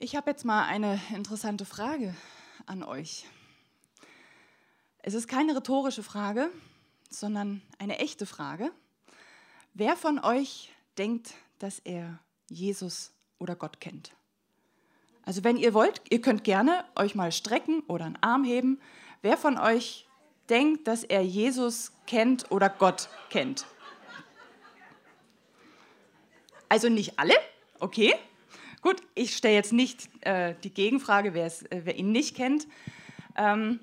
Ich habe jetzt mal eine interessante Frage an euch. Es ist keine rhetorische Frage, sondern eine echte Frage. Wer von euch denkt, dass er Jesus oder Gott kennt? Also wenn ihr wollt, ihr könnt gerne euch mal strecken oder einen Arm heben. Wer von euch denkt, dass er Jesus kennt oder Gott kennt? Also nicht alle, okay. Gut, ich stelle jetzt nicht äh, die Gegenfrage, äh, wer ihn nicht kennt. Ähm,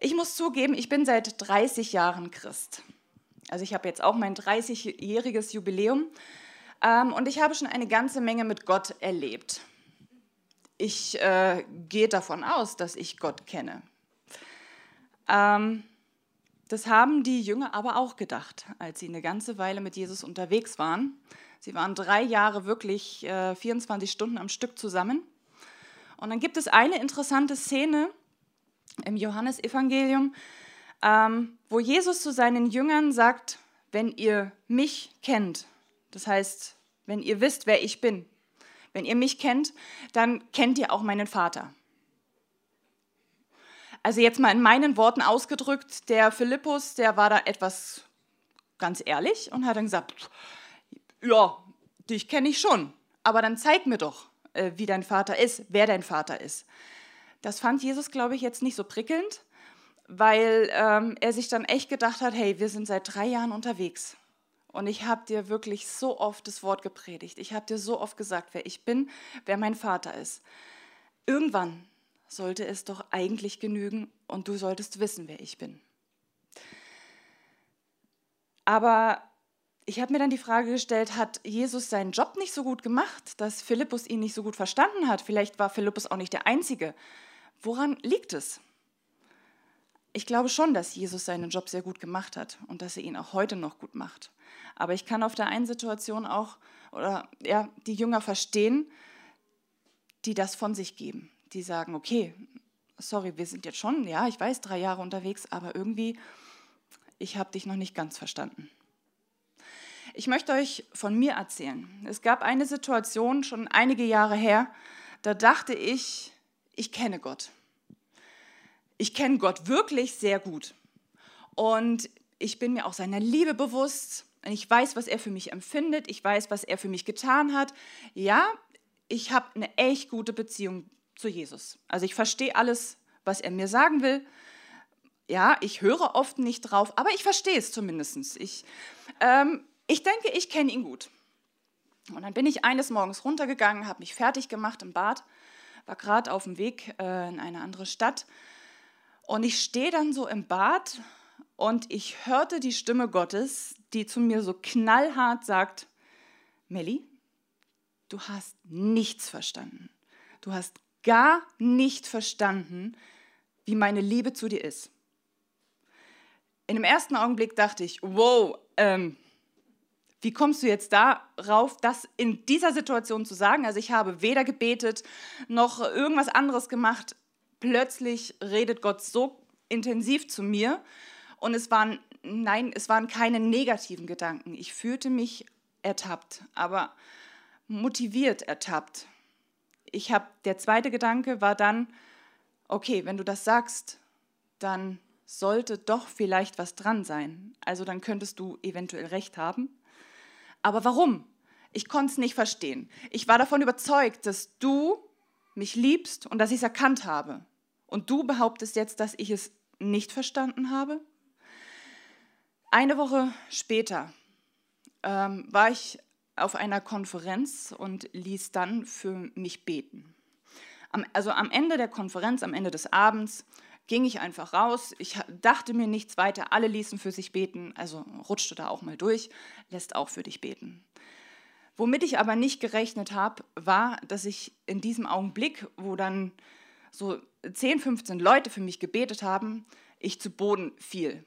ich muss zugeben, ich bin seit 30 Jahren Christ. Also ich habe jetzt auch mein 30-jähriges Jubiläum ähm, und ich habe schon eine ganze Menge mit Gott erlebt. Ich äh, gehe davon aus, dass ich Gott kenne. Ähm, das haben die Jünger aber auch gedacht, als sie eine ganze Weile mit Jesus unterwegs waren. Sie waren drei Jahre wirklich äh, 24 Stunden am Stück zusammen. Und dann gibt es eine interessante Szene im Johannesevangelium, ähm, wo Jesus zu seinen Jüngern sagt, wenn ihr mich kennt, das heißt, wenn ihr wisst, wer ich bin, wenn ihr mich kennt, dann kennt ihr auch meinen Vater. Also jetzt mal in meinen Worten ausgedrückt, der Philippus, der war da etwas ganz ehrlich und hat dann gesagt, ja, dich kenne ich schon, aber dann zeig mir doch, äh, wie dein Vater ist, wer dein Vater ist. Das fand Jesus, glaube ich, jetzt nicht so prickelnd, weil ähm, er sich dann echt gedacht hat, hey, wir sind seit drei Jahren unterwegs und ich habe dir wirklich so oft das Wort gepredigt. Ich habe dir so oft gesagt, wer ich bin, wer mein Vater ist. Irgendwann sollte es doch eigentlich genügen und du solltest wissen, wer ich bin. Aber ich habe mir dann die Frage gestellt, hat Jesus seinen Job nicht so gut gemacht, dass Philippus ihn nicht so gut verstanden hat? Vielleicht war Philippus auch nicht der Einzige. Woran liegt es? Ich glaube schon, dass Jesus seinen Job sehr gut gemacht hat und dass er ihn auch heute noch gut macht. Aber ich kann auf der einen Situation auch oder ja, die Jünger verstehen, die das von sich geben. Die sagen, okay, sorry, wir sind jetzt schon, ja, ich weiß, drei Jahre unterwegs, aber irgendwie, ich habe dich noch nicht ganz verstanden. Ich möchte euch von mir erzählen. Es gab eine Situation schon einige Jahre her, da dachte ich, ich kenne Gott. Ich kenne Gott wirklich sehr gut. Und ich bin mir auch seiner Liebe bewusst. Ich weiß, was er für mich empfindet. Ich weiß, was er für mich getan hat. Ja, ich habe eine echt gute Beziehung zu Jesus. Also ich verstehe alles, was er mir sagen will. Ja, ich höre oft nicht drauf, aber ich verstehe es zumindest. Ich, ähm, ich denke, ich kenne ihn gut. Und dann bin ich eines Morgens runtergegangen, habe mich fertig gemacht im Bad, war gerade auf dem Weg äh, in eine andere Stadt. Und ich stehe dann so im Bad und ich hörte die Stimme Gottes, die zu mir so knallhart sagt, Melli, du hast nichts verstanden. Du hast gar nicht verstanden, wie meine Liebe zu dir ist. In dem ersten Augenblick dachte ich, wow, ähm, wie kommst du jetzt darauf, das in dieser Situation zu sagen? Also ich habe weder gebetet noch irgendwas anderes gemacht. Plötzlich redet Gott so intensiv zu mir und es waren nein, es waren keine negativen Gedanken. Ich fühlte mich ertappt, aber motiviert ertappt. Ich habe der zweite Gedanke war dann okay, wenn du das sagst, dann sollte doch vielleicht was dran sein. Also dann könntest du eventuell recht haben. Aber warum? Ich konnte es nicht verstehen. Ich war davon überzeugt, dass du mich liebst und dass ich es erkannt habe. Und du behauptest jetzt, dass ich es nicht verstanden habe? Eine Woche später ähm, war ich auf einer Konferenz und ließ dann für mich beten. Am, also am Ende der Konferenz, am Ende des Abends, ging ich einfach raus. Ich dachte mir nichts weiter. Alle ließen für sich beten, also rutschte da auch mal durch, lässt auch für dich beten. Womit ich aber nicht gerechnet habe, war, dass ich in diesem Augenblick, wo dann so 10, 15 Leute für mich gebetet haben, ich zu Boden fiel.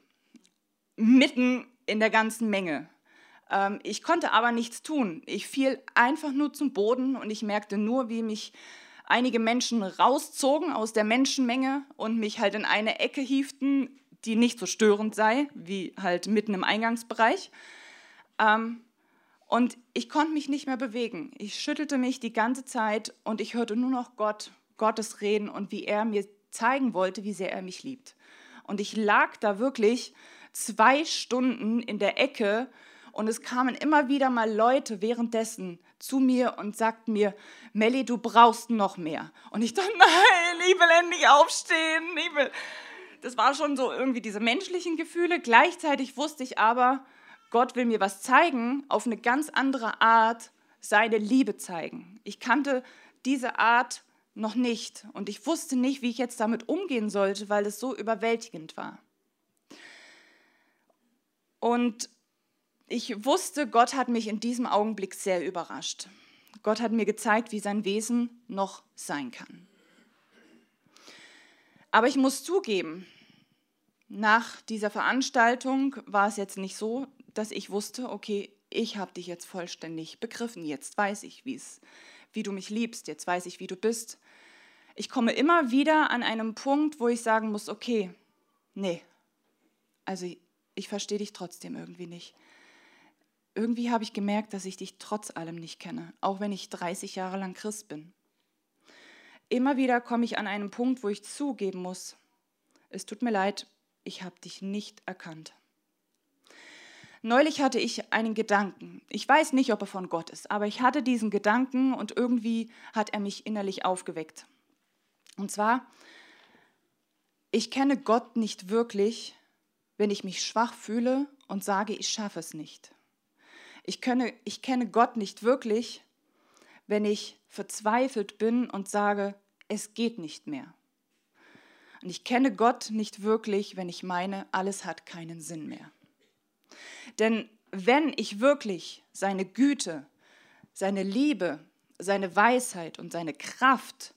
Mitten in der ganzen Menge. Ähm, ich konnte aber nichts tun. Ich fiel einfach nur zum Boden und ich merkte nur, wie mich einige Menschen rauszogen aus der Menschenmenge und mich halt in eine Ecke hieften, die nicht so störend sei, wie halt mitten im Eingangsbereich. Ähm, Und ich konnte mich nicht mehr bewegen. Ich schüttelte mich die ganze Zeit und ich hörte nur noch Gott, Gottes reden und wie er mir zeigen wollte, wie sehr er mich liebt. Und ich lag da wirklich zwei Stunden in der Ecke und es kamen immer wieder mal Leute währenddessen zu mir und sagten mir, Melli, du brauchst noch mehr. Und ich dachte, nein, ich will endlich aufstehen. Ich will. Das war schon so irgendwie diese menschlichen Gefühle. Gleichzeitig wusste ich aber, Gott will mir was zeigen, auf eine ganz andere Art seine Liebe zeigen. Ich kannte diese Art noch nicht und ich wusste nicht, wie ich jetzt damit umgehen sollte, weil es so überwältigend war. Und ich wusste, Gott hat mich in diesem Augenblick sehr überrascht. Gott hat mir gezeigt, wie sein Wesen noch sein kann. Aber ich muss zugeben, nach dieser Veranstaltung war es jetzt nicht so, dass ich wusste, okay, ich habe dich jetzt vollständig begriffen, jetzt weiß ich, wie's, wie du mich liebst, jetzt weiß ich, wie du bist. Ich komme immer wieder an einem Punkt, wo ich sagen muss, okay, nee, also ich verstehe dich trotzdem irgendwie nicht irgendwie habe ich gemerkt, dass ich dich trotz allem nicht kenne, auch wenn ich 30 Jahre lang Christ bin. Immer wieder komme ich an einen Punkt, wo ich zugeben muss, es tut mir leid, ich habe dich nicht erkannt. Neulich hatte ich einen Gedanken. Ich weiß nicht, ob er von Gott ist, aber ich hatte diesen Gedanken und irgendwie hat er mich innerlich aufgeweckt. Und zwar, ich kenne Gott nicht wirklich, wenn ich mich schwach fühle und sage, ich schaffe es nicht. Ich, könne, ich kenne Gott nicht wirklich, wenn ich verzweifelt bin und sage, es geht nicht mehr. Und ich kenne Gott nicht wirklich, wenn ich meine, alles hat keinen Sinn mehr. Denn wenn ich wirklich seine Güte, seine Liebe, seine Weisheit und seine Kraft,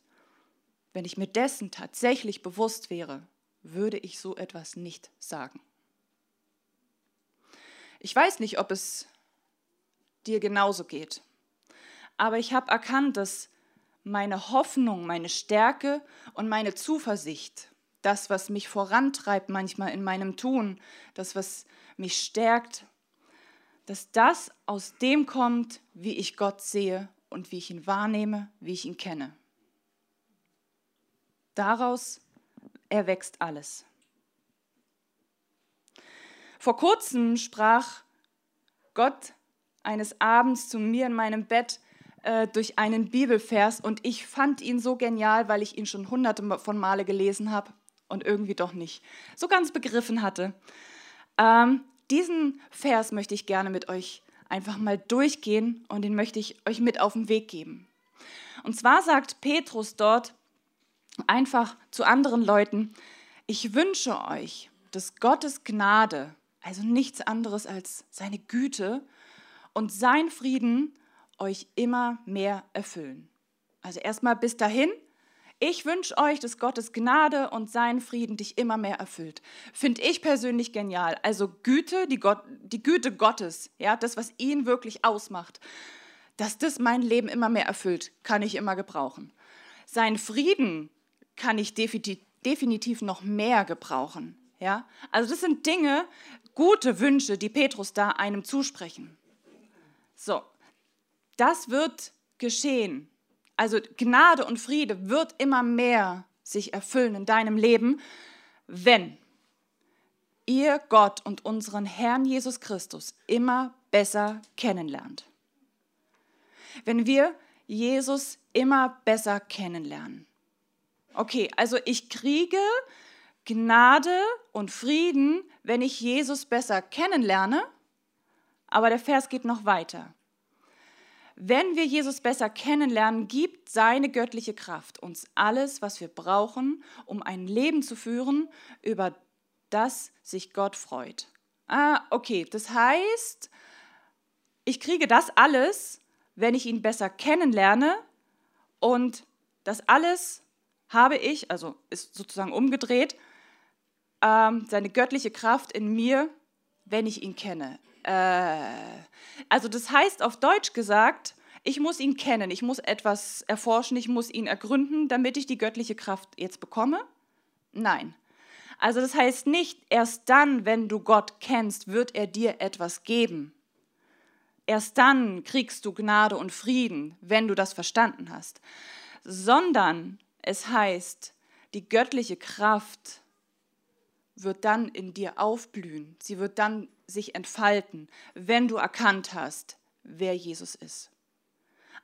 wenn ich mir dessen tatsächlich bewusst wäre, würde ich so etwas nicht sagen. Ich weiß nicht, ob es dir genauso geht. Aber ich habe erkannt, dass meine Hoffnung, meine Stärke und meine Zuversicht, das, was mich vorantreibt manchmal in meinem Tun, das, was mich stärkt, dass das aus dem kommt, wie ich Gott sehe und wie ich ihn wahrnehme, wie ich ihn kenne. Daraus erwächst alles. Vor kurzem sprach Gott eines Abends zu mir in meinem Bett äh, durch einen Bibelvers und ich fand ihn so genial, weil ich ihn schon hunderte von Male gelesen habe und irgendwie doch nicht so ganz begriffen hatte. Ähm, diesen Vers möchte ich gerne mit euch einfach mal durchgehen und den möchte ich euch mit auf den Weg geben. Und zwar sagt Petrus dort einfach zu anderen Leuten, ich wünsche euch, dass Gottes Gnade, also nichts anderes als seine Güte und sein Frieden euch immer mehr erfüllen. Also erstmal bis dahin. Ich wünsche euch, dass Gottes Gnade und sein Frieden dich immer mehr erfüllt. Finde ich persönlich genial. Also Güte, die, Gott, die Güte Gottes, ja, das, was ihn wirklich ausmacht, dass das mein Leben immer mehr erfüllt, kann ich immer gebrauchen. Sein Frieden kann ich definitiv noch mehr gebrauchen. Ja? Also das sind Dinge, gute Wünsche, die Petrus da einem zusprechen. So, das wird geschehen. Also Gnade und Friede wird immer mehr sich erfüllen in deinem Leben, wenn ihr Gott und unseren Herrn Jesus Christus immer besser kennenlernt. Wenn wir Jesus immer besser kennenlernen. Okay, also ich kriege Gnade und Frieden, wenn ich Jesus besser kennenlerne aber der Vers geht noch weiter. Wenn wir Jesus besser kennenlernen, gibt seine göttliche Kraft uns alles, was wir brauchen, um ein Leben zu führen, über das sich Gott freut. Ah, okay, das heißt, ich kriege das alles, wenn ich ihn besser kennenlerne und das alles habe ich, also ist sozusagen umgedreht, ähm, seine göttliche Kraft in mir, wenn ich ihn kenne. Äh, also das heißt auf Deutsch gesagt, ich muss ihn kennen, ich muss etwas erforschen, ich muss ihn ergründen, damit ich die göttliche Kraft jetzt bekomme? Nein. Also das heißt nicht, erst dann, wenn du Gott kennst, wird er dir etwas geben. erst dann kriegst du Gnade und Frieden, wenn du das verstanden hast, sondern es heißt, die göttliche Kraft wird dann in dir aufblühen, sie wird dann sich entfalten, wenn du erkannt hast, wer Jesus ist.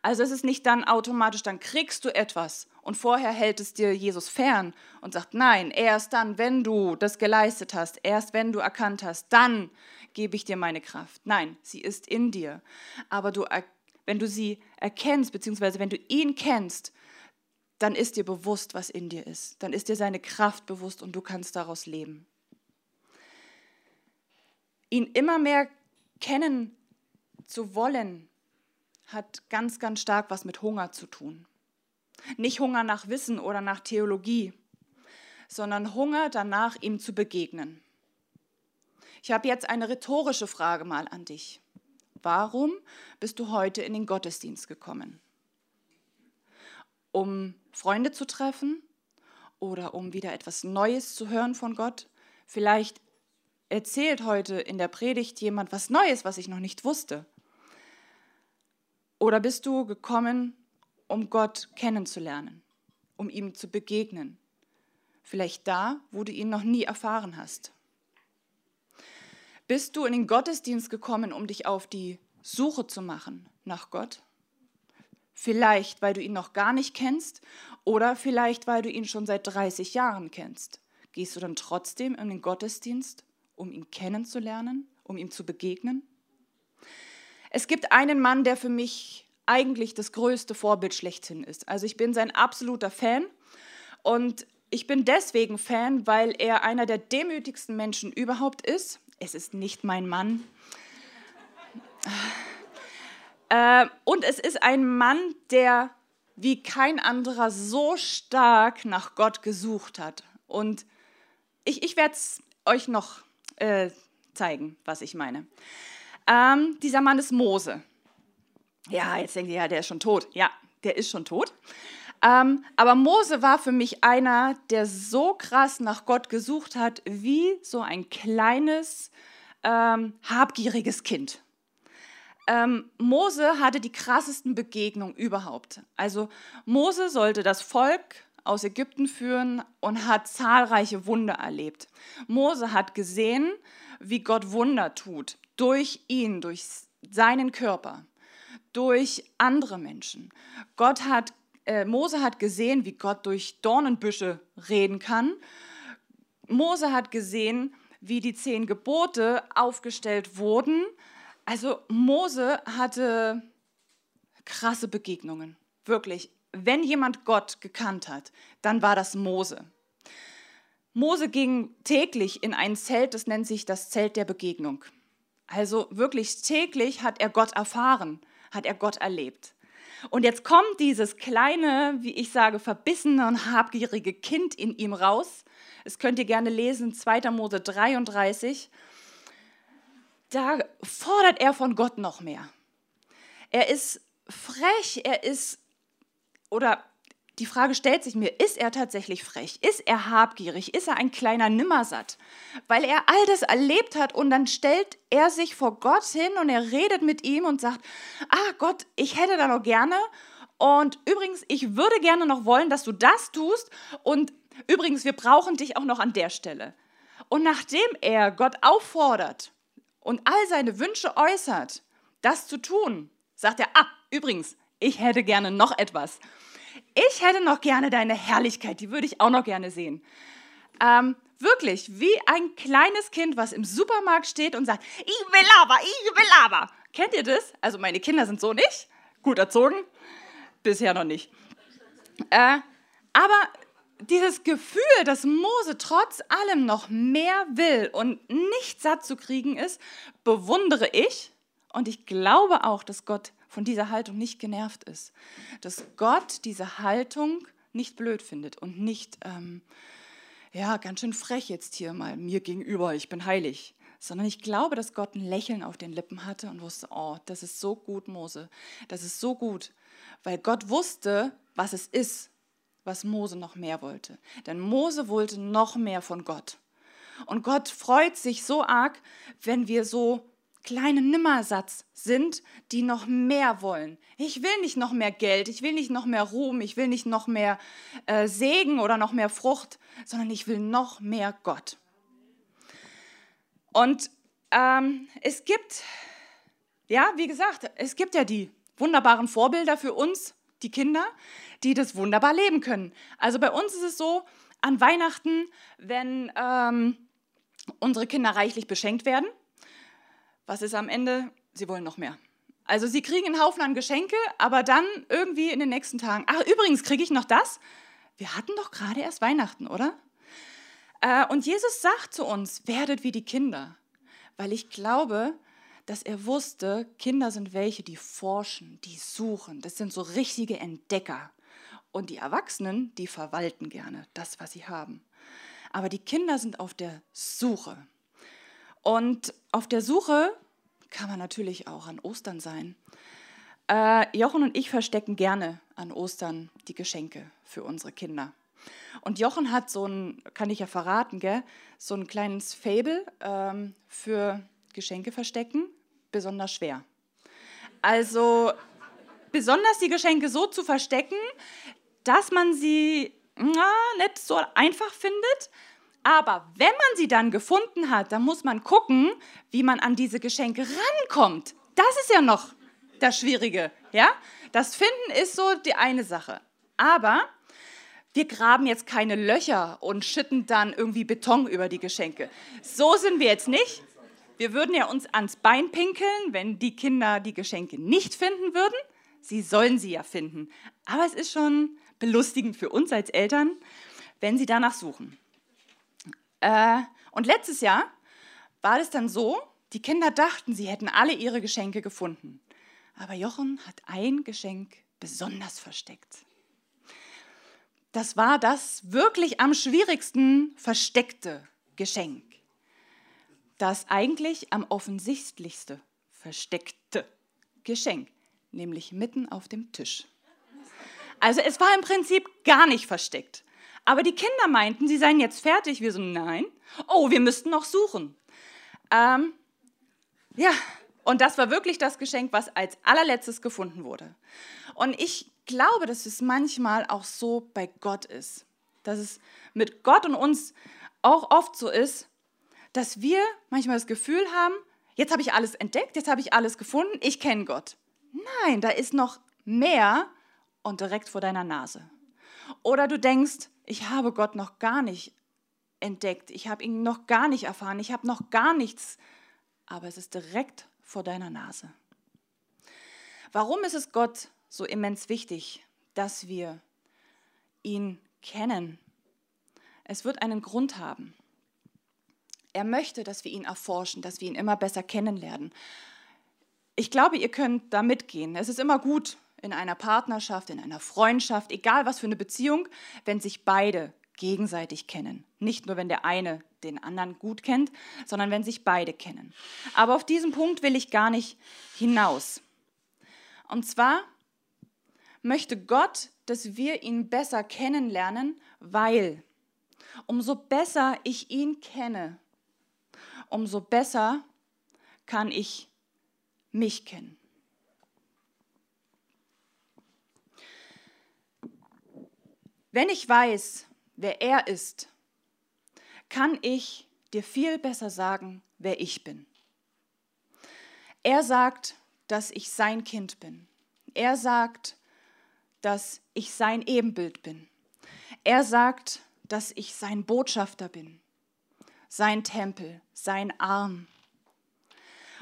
Also es ist nicht dann automatisch, dann kriegst du etwas und vorher hält es dir Jesus fern und sagt, nein, erst dann, wenn du das geleistet hast, erst wenn du erkannt hast, dann gebe ich dir meine Kraft. Nein, sie ist in dir. Aber du, wenn du sie erkennst, beziehungsweise wenn du ihn kennst, dann ist dir bewusst, was in dir ist. Dann ist dir seine Kraft bewusst und du kannst daraus leben. Ihn immer mehr kennen zu wollen, hat ganz, ganz stark was mit Hunger zu tun. Nicht Hunger nach Wissen oder nach Theologie, sondern Hunger danach, ihm zu begegnen. Ich habe jetzt eine rhetorische Frage mal an dich. Warum bist du heute in den Gottesdienst gekommen? Um Freunde zu treffen oder um wieder etwas Neues zu hören von Gott? Vielleicht erzählt heute in der Predigt jemand was Neues, was ich noch nicht wusste. Oder bist du gekommen, um Gott kennenzulernen, um ihm zu begegnen? Vielleicht da, wo du ihn noch nie erfahren hast. Bist du in den Gottesdienst gekommen, um dich auf die Suche zu machen nach Gott? Vielleicht, weil du ihn noch gar nicht kennst oder vielleicht, weil du ihn schon seit 30 Jahren kennst. Gehst du dann trotzdem in den Gottesdienst, um ihn kennenzulernen, um ihm zu begegnen? Es gibt einen Mann, der für mich eigentlich das größte Vorbild schlechthin ist. Also ich bin sein absoluter Fan und ich bin deswegen Fan, weil er einer der demütigsten Menschen überhaupt ist. Es ist nicht mein Mann. Äh, und es ist ein Mann, der wie kein anderer so stark nach Gott gesucht hat. Und ich, ich werde es euch noch äh, zeigen, was ich meine. Ähm, dieser Mann ist Mose. Ja, jetzt denkt ihr, ja, der ist schon tot. Ja, der ist schon tot. Ähm, aber Mose war für mich einer, der so krass nach Gott gesucht hat, wie so ein kleines, ähm, habgieriges Kind. Ähm, Mose hatte die krassesten Begegnungen überhaupt. Also Mose sollte das Volk aus Ägypten führen und hat zahlreiche Wunder erlebt. Mose hat gesehen, wie Gott Wunder tut durch ihn, durch seinen Körper, durch andere Menschen. Gott hat, äh, Mose hat gesehen, wie Gott durch Dornenbüsche reden kann. Mose hat gesehen, wie die zehn Gebote aufgestellt wurden. Also Mose hatte krasse Begegnungen, wirklich. Wenn jemand Gott gekannt hat, dann war das Mose. Mose ging täglich in ein Zelt, das nennt sich das Zelt der Begegnung. Also wirklich täglich hat er Gott erfahren, hat er Gott erlebt. Und jetzt kommt dieses kleine, wie ich sage, verbissene und habgierige Kind in ihm raus. Es könnt ihr gerne lesen, 2. Mose 33. Da fordert er von Gott noch mehr. Er ist frech, er ist, oder die Frage stellt sich mir, ist er tatsächlich frech? Ist er habgierig? Ist er ein kleiner Nimmersatt? Weil er all das erlebt hat und dann stellt er sich vor Gott hin und er redet mit ihm und sagt, ah Gott, ich hätte da noch gerne und übrigens, ich würde gerne noch wollen, dass du das tust und übrigens, wir brauchen dich auch noch an der Stelle. Und nachdem er Gott auffordert und all seine Wünsche äußert, das zu tun, sagt er, ah, übrigens, ich hätte gerne noch etwas ich hätte noch gerne deine Herrlichkeit, die würde ich auch noch gerne sehen. Ähm, wirklich, wie ein kleines Kind, was im Supermarkt steht und sagt, ich will aber, ich will aber. Kennt ihr das? Also meine Kinder sind so nicht, gut erzogen, bisher noch nicht. Äh, aber dieses Gefühl, dass Mose trotz allem noch mehr will und nicht satt zu kriegen ist, bewundere ich. Und ich glaube auch, dass Gott von dieser Haltung nicht genervt ist. Dass Gott diese Haltung nicht blöd findet und nicht, ähm, ja, ganz schön frech jetzt hier mal mir gegenüber, ich bin heilig. Sondern ich glaube, dass Gott ein Lächeln auf den Lippen hatte und wusste, oh, das ist so gut, Mose, das ist so gut. Weil Gott wusste, was es ist, was Mose noch mehr wollte. Denn Mose wollte noch mehr von Gott. Und Gott freut sich so arg, wenn wir so kleine Nimmersatz sind, die noch mehr wollen. Ich will nicht noch mehr Geld, ich will nicht noch mehr Ruhm, ich will nicht noch mehr äh, Segen oder noch mehr Frucht, sondern ich will noch mehr Gott. Und ähm, es gibt, ja, wie gesagt, es gibt ja die wunderbaren Vorbilder für uns, die Kinder, die das wunderbar leben können. Also bei uns ist es so, an Weihnachten, wenn ähm, unsere Kinder reichlich beschenkt werden, was ist am Ende? Sie wollen noch mehr. Also sie kriegen einen Haufen an Geschenke, aber dann irgendwie in den nächsten Tagen, ach übrigens kriege ich noch das. Wir hatten doch gerade erst Weihnachten, oder? Äh, und Jesus sagt zu uns, werdet wie die Kinder, weil ich glaube, dass er wusste, Kinder sind welche, die forschen, die suchen. Das sind so richtige Entdecker. Und die Erwachsenen, die verwalten gerne das, was sie haben. Aber die Kinder sind auf der Suche. Und auf der Suche kann man natürlich auch an Ostern sein. Äh, Jochen und ich verstecken gerne an Ostern die Geschenke für unsere Kinder. Und Jochen hat so ein, kann ich ja verraten, gell, so ein kleines Fable ähm, für Geschenke verstecken, besonders schwer. Also besonders die Geschenke so zu verstecken, dass man sie na, nicht so einfach findet. Aber wenn man sie dann gefunden hat, dann muss man gucken, wie man an diese Geschenke rankommt. Das ist ja noch das Schwierige. Ja? Das Finden ist so die eine Sache. Aber wir graben jetzt keine Löcher und schütten dann irgendwie Beton über die Geschenke. So sind wir jetzt nicht. Wir würden ja uns ans Bein pinkeln, wenn die Kinder die Geschenke nicht finden würden. Sie sollen sie ja finden. Aber es ist schon belustigend für uns als Eltern, wenn sie danach suchen. Äh, und letztes Jahr war es dann so, die Kinder dachten, sie hätten alle ihre Geschenke gefunden. Aber Jochen hat ein Geschenk besonders versteckt das war das wirklich am schwierigsten versteckte Geschenk. Das eigentlich am offensichtlichste versteckte Geschenk, nämlich mitten auf dem Tisch. Also es war im Prinzip gar nicht versteckt. Aber die Kinder meinten, sie seien jetzt fertig. Wir so, nein. Oh, wir müssten noch suchen. Ähm, ja, und das war wirklich das Geschenk, was als allerletztes gefunden wurde. Und ich glaube, dass es manchmal auch so bei Gott ist. Dass es mit Gott und uns auch oft so ist, dass wir manchmal das Gefühl haben, jetzt habe ich alles entdeckt, jetzt habe ich alles gefunden, ich kenne Gott. Nein, da ist noch mehr und direkt vor deiner Nase. Oder du denkst, ich habe Gott noch gar nicht entdeckt, ich habe ihn noch gar nicht erfahren, ich habe noch gar nichts, aber es ist direkt vor deiner Nase. Warum ist es Gott so immens wichtig, dass wir ihn kennen. Es wird einen Grund haben. Er möchte, dass wir ihn erforschen, dass wir ihn immer besser kennenlernen. Ich glaube, ihr könnt da mitgehen. Es ist immer gut in einer Partnerschaft, in einer Freundschaft, egal was für eine Beziehung, wenn sich beide gegenseitig kennen. Nicht nur, wenn der eine den anderen gut kennt, sondern wenn sich beide kennen. Aber auf diesen Punkt will ich gar nicht hinaus. Und zwar möchte Gott, dass wir ihn besser kennenlernen, weil umso besser ich ihn kenne, umso besser kann ich mich kennen. Wenn ich weiß, wer er ist, kann ich dir viel besser sagen, wer ich bin. Er sagt, dass ich sein Kind bin. Er sagt, dass ich sein Ebenbild bin. Er sagt, dass ich sein Botschafter bin, sein Tempel, sein Arm.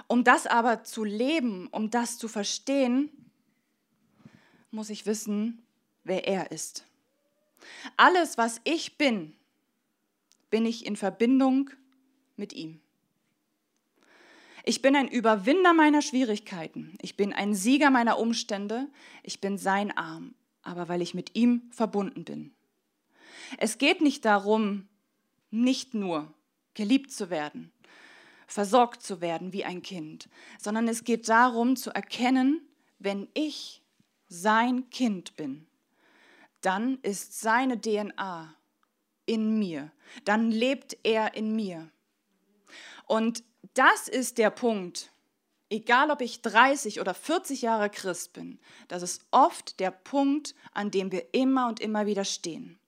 Um das aber zu leben, um das zu verstehen, muss ich wissen, wer er ist. Alles, was ich bin, bin ich in Verbindung mit ihm. Ich bin ein Überwinder meiner Schwierigkeiten. Ich bin ein Sieger meiner Umstände. Ich bin sein Arm, aber weil ich mit ihm verbunden bin. Es geht nicht darum, nicht nur geliebt zu werden, versorgt zu werden wie ein Kind, sondern es geht darum zu erkennen, wenn ich sein Kind bin, dann ist seine DNA in mir, dann lebt er in mir. Und das ist der Punkt, egal ob ich 30 oder 40 Jahre Christ bin, das ist oft der Punkt, an dem wir immer und immer wieder stehen.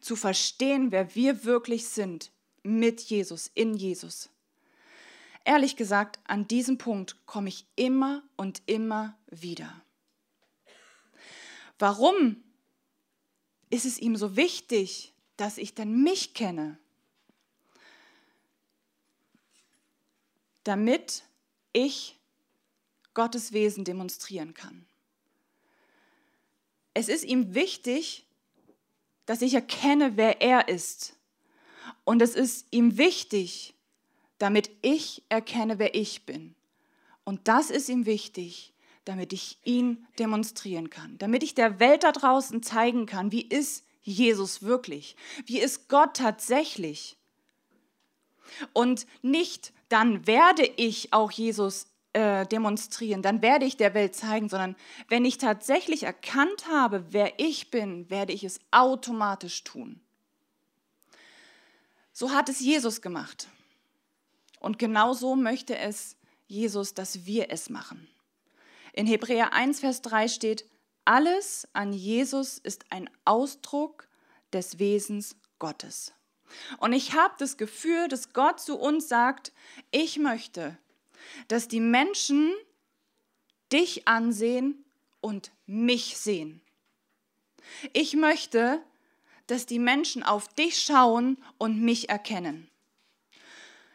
Zu verstehen, wer wir wirklich sind mit Jesus, in Jesus. Ehrlich gesagt, an diesem Punkt komme ich immer und immer wieder. Warum ist es ihm so wichtig, dass ich dann mich kenne? Damit ich Gottes Wesen demonstrieren kann. Es ist ihm wichtig, dass ich erkenne, wer er ist. Und es ist ihm wichtig, damit ich erkenne, wer ich bin. Und das ist ihm wichtig, damit ich ihn demonstrieren kann, damit ich der Welt da draußen zeigen kann, wie ist Jesus wirklich, wie ist Gott tatsächlich. Und nicht dann werde ich auch Jesus äh, demonstrieren, dann werde ich der Welt zeigen, sondern wenn ich tatsächlich erkannt habe, wer ich bin, werde ich es automatisch tun. So hat es Jesus gemacht. Und genauso möchte es Jesus, dass wir es machen. In Hebräer 1, Vers 3 steht, alles an Jesus ist ein Ausdruck des Wesens Gottes. Und ich habe das Gefühl, dass Gott zu uns sagt, ich möchte, dass die Menschen dich ansehen und mich sehen. Ich möchte, dass die Menschen auf dich schauen und mich erkennen.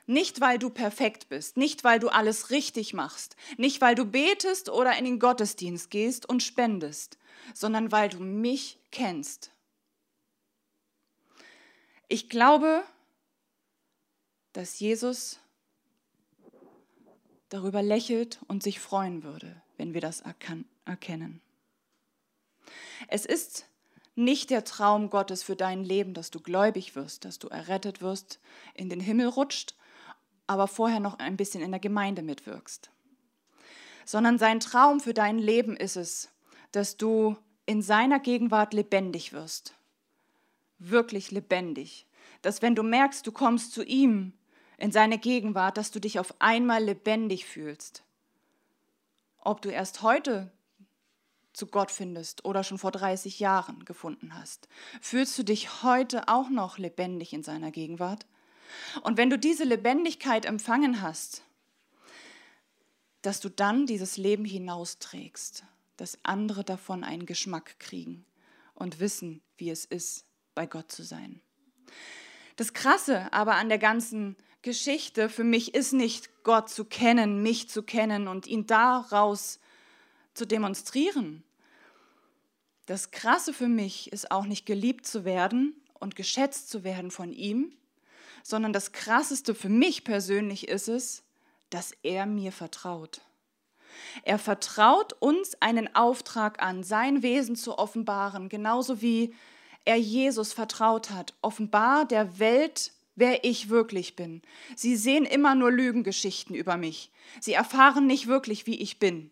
Nicht, weil du perfekt bist, nicht, weil du alles richtig machst, nicht, weil du betest oder in den Gottesdienst gehst und spendest, sondern weil du mich kennst. Ich glaube, dass Jesus darüber lächelt und sich freuen würde, wenn wir das erkennen. Es ist nicht der Traum Gottes für dein Leben, dass du gläubig wirst, dass du errettet wirst, in den Himmel rutscht aber vorher noch ein bisschen in der Gemeinde mitwirkst. Sondern sein Traum für dein Leben ist es, dass du in seiner Gegenwart lebendig wirst. Wirklich lebendig. Dass wenn du merkst, du kommst zu ihm in seine Gegenwart, dass du dich auf einmal lebendig fühlst. Ob du erst heute zu Gott findest oder schon vor 30 Jahren gefunden hast. Fühlst du dich heute auch noch lebendig in seiner Gegenwart? Und wenn du diese Lebendigkeit empfangen hast, dass du dann dieses Leben hinausträgst, dass andere davon einen Geschmack kriegen und wissen, wie es ist, bei Gott zu sein. Das Krasse aber an der ganzen Geschichte für mich ist nicht Gott zu kennen, mich zu kennen und ihn daraus zu demonstrieren. Das Krasse für mich ist auch nicht geliebt zu werden und geschätzt zu werden von ihm, sondern das Krasseste für mich persönlich ist es, dass er mir vertraut. Er vertraut uns einen Auftrag an, sein Wesen zu offenbaren, genauso wie er Jesus vertraut hat. Offenbar der Welt, wer ich wirklich bin. Sie sehen immer nur Lügengeschichten über mich. Sie erfahren nicht wirklich, wie ich bin.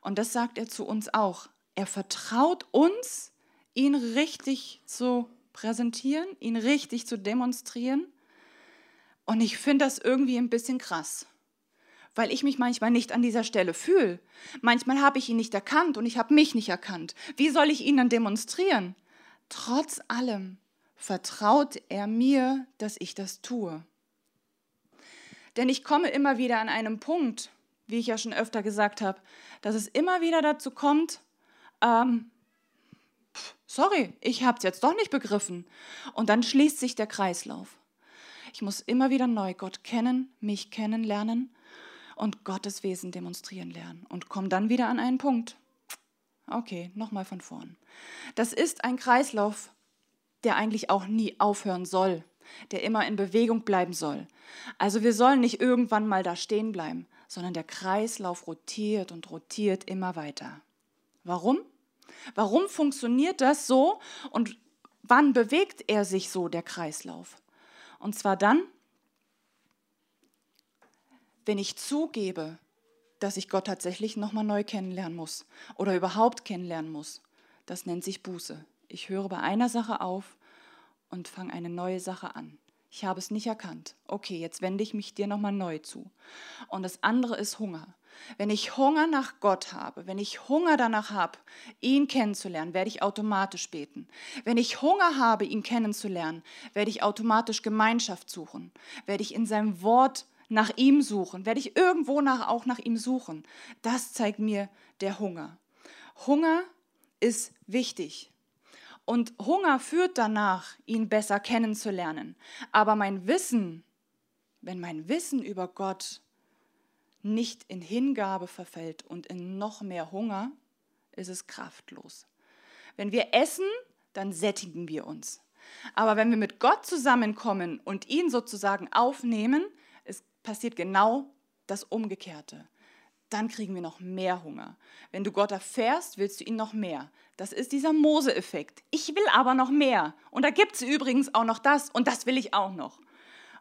Und das sagt er zu uns auch. Er vertraut uns, ihn richtig zu präsentieren, ihn richtig zu demonstrieren. Und ich finde das irgendwie ein bisschen krass, weil ich mich manchmal nicht an dieser Stelle fühle. Manchmal habe ich ihn nicht erkannt und ich habe mich nicht erkannt. Wie soll ich ihn dann demonstrieren? Trotz allem vertraut er mir, dass ich das tue. Denn ich komme immer wieder an einem Punkt, wie ich ja schon öfter gesagt habe, dass es immer wieder dazu kommt, ähm, sorry, ich habe es jetzt doch nicht begriffen. Und dann schließt sich der Kreislauf. Ich muss immer wieder neu Gott kennen, mich kennenlernen und Gottes Wesen demonstrieren lernen und komme dann wieder an einen Punkt. Okay, nochmal von vorn. Das ist ein Kreislauf, der eigentlich auch nie aufhören soll, der immer in Bewegung bleiben soll. Also wir sollen nicht irgendwann mal da stehen bleiben, sondern der Kreislauf rotiert und rotiert immer weiter. Warum? Warum funktioniert das so und wann bewegt er sich so, der Kreislauf? Und zwar dann, wenn ich zugebe, dass ich Gott tatsächlich nochmal neu kennenlernen muss oder überhaupt kennenlernen muss. Das nennt sich Buße. Ich höre bei einer Sache auf und fange eine neue Sache an. Ich habe es nicht erkannt. Okay, jetzt wende ich mich dir nochmal neu zu. Und das andere ist Hunger. Wenn ich Hunger nach Gott habe, wenn ich Hunger danach habe, ihn kennenzulernen, werde ich automatisch beten. Wenn ich Hunger habe, ihn kennenzulernen, werde ich automatisch Gemeinschaft suchen, werde ich in seinem Wort nach ihm suchen, werde ich irgendwo nach, auch nach ihm suchen. Das zeigt mir der Hunger. Hunger ist wichtig. Und Hunger führt danach, ihn besser kennenzulernen. Aber mein Wissen, wenn mein Wissen über Gott nicht in Hingabe verfällt und in noch mehr Hunger, ist es kraftlos. Wenn wir essen, dann sättigen wir uns. Aber wenn wir mit Gott zusammenkommen und ihn sozusagen aufnehmen, es passiert genau das Umgekehrte. Dann kriegen wir noch mehr Hunger. Wenn du Gott erfährst, willst du ihn noch mehr. Das ist dieser Mose-Effekt. Ich will aber noch mehr. Und da gibt es übrigens auch noch das und das will ich auch noch.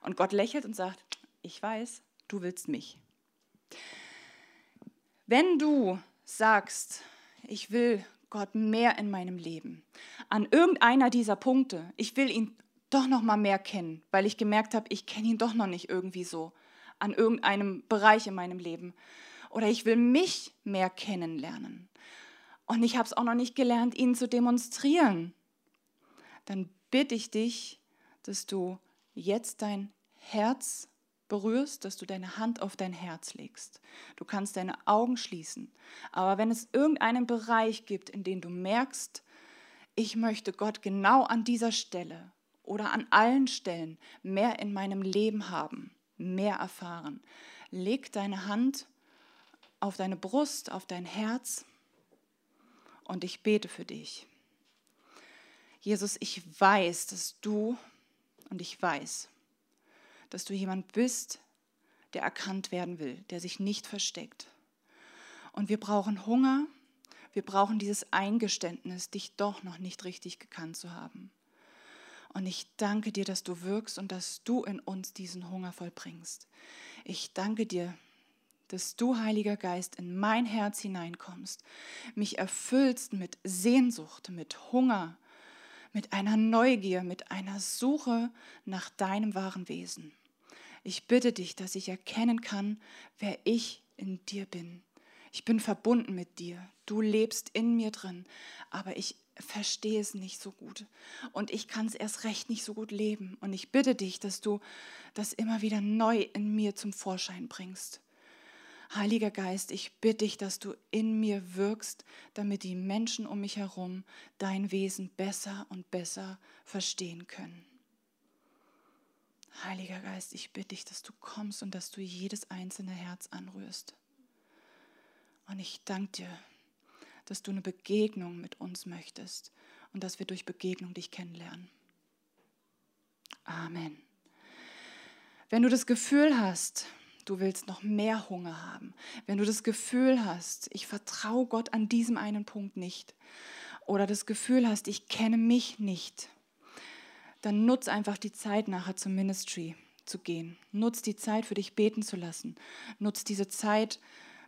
Und Gott lächelt und sagt, ich weiß, du willst mich. Wenn du sagst, ich will Gott mehr in meinem Leben, an irgendeiner dieser Punkte, ich will ihn doch noch mal mehr kennen, weil ich gemerkt habe, ich kenne ihn doch noch nicht irgendwie so an irgendeinem Bereich in meinem Leben. Oder ich will mich mehr kennenlernen. Und ich habe es auch noch nicht gelernt, ihn zu demonstrieren, dann bitte ich dich, dass du jetzt dein Herz berührst, dass du deine Hand auf dein Herz legst. Du kannst deine Augen schließen. Aber wenn es irgendeinen Bereich gibt, in dem du merkst, ich möchte Gott genau an dieser Stelle oder an allen Stellen mehr in meinem Leben haben, mehr erfahren, leg deine Hand auf deine Brust, auf dein Herz und ich bete für dich. Jesus, ich weiß, dass du und ich weiß, dass du jemand bist, der erkannt werden will, der sich nicht versteckt. Und wir brauchen Hunger, wir brauchen dieses Eingeständnis, dich doch noch nicht richtig gekannt zu haben. Und ich danke dir, dass du wirkst und dass du in uns diesen Hunger vollbringst. Ich danke dir, dass du, Heiliger Geist, in mein Herz hineinkommst, mich erfüllst mit Sehnsucht, mit Hunger, mit einer Neugier, mit einer Suche nach deinem wahren Wesen. Ich bitte dich, dass ich erkennen kann, wer ich in dir bin. Ich bin verbunden mit dir. Du lebst in mir drin, aber ich verstehe es nicht so gut und ich kann es erst recht nicht so gut leben. Und ich bitte dich, dass du das immer wieder neu in mir zum Vorschein bringst. Heiliger Geist, ich bitte dich, dass du in mir wirkst, damit die Menschen um mich herum dein Wesen besser und besser verstehen können. Heiliger Geist, ich bitte dich, dass du kommst und dass du jedes einzelne Herz anrührst. Und ich danke dir, dass du eine Begegnung mit uns möchtest und dass wir durch Begegnung dich kennenlernen. Amen. Wenn du das Gefühl hast, du willst noch mehr Hunger haben, wenn du das Gefühl hast, ich vertraue Gott an diesem einen Punkt nicht, oder das Gefühl hast, ich kenne mich nicht, dann nutz einfach die Zeit nachher zum Ministry zu gehen. Nutz die Zeit für dich beten zu lassen. Nutz diese Zeit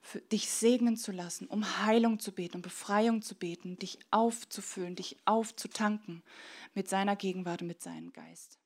für dich segnen zu lassen, um Heilung zu beten, um Befreiung zu beten, dich aufzufüllen, dich aufzutanken mit seiner Gegenwart und mit seinem Geist.